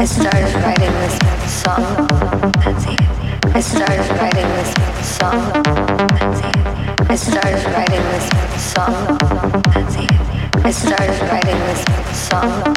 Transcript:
I started writing this song. I started writing this song. I started writing this song. I started writing this song.